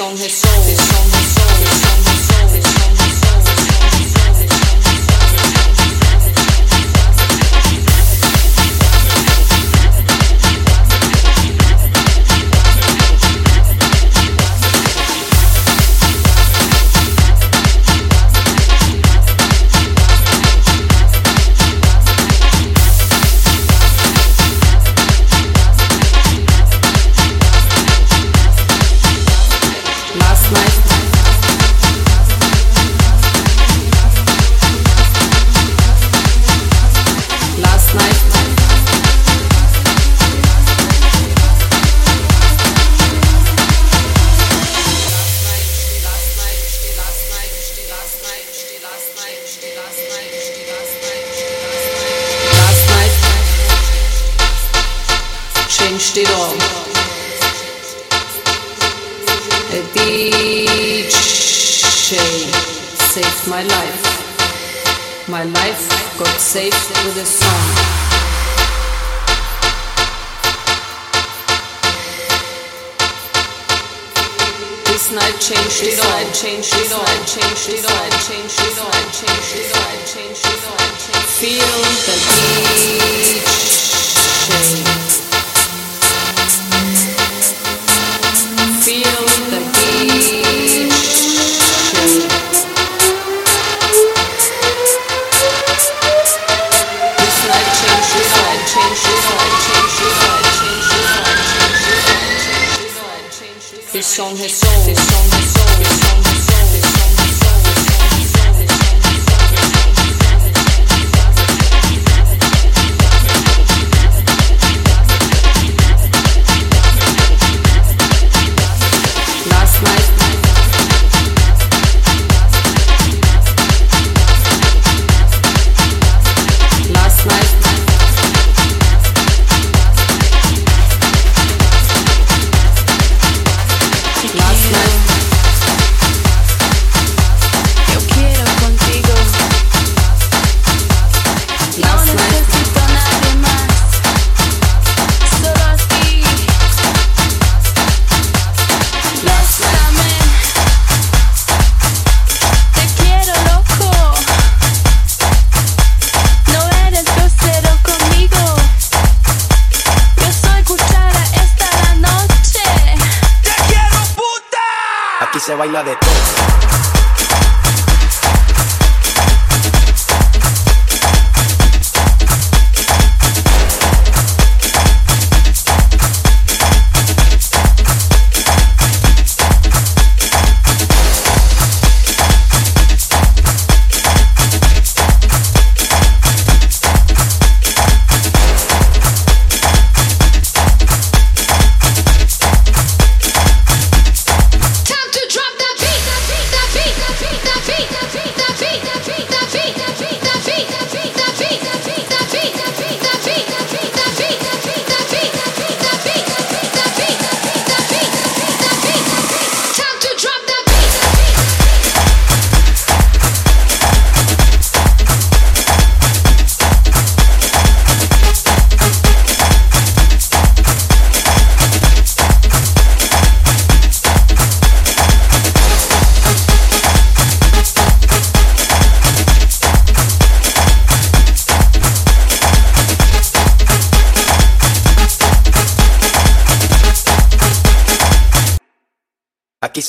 on his soul. on his soul.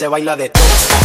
se baila de todo.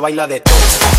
Baila de todo.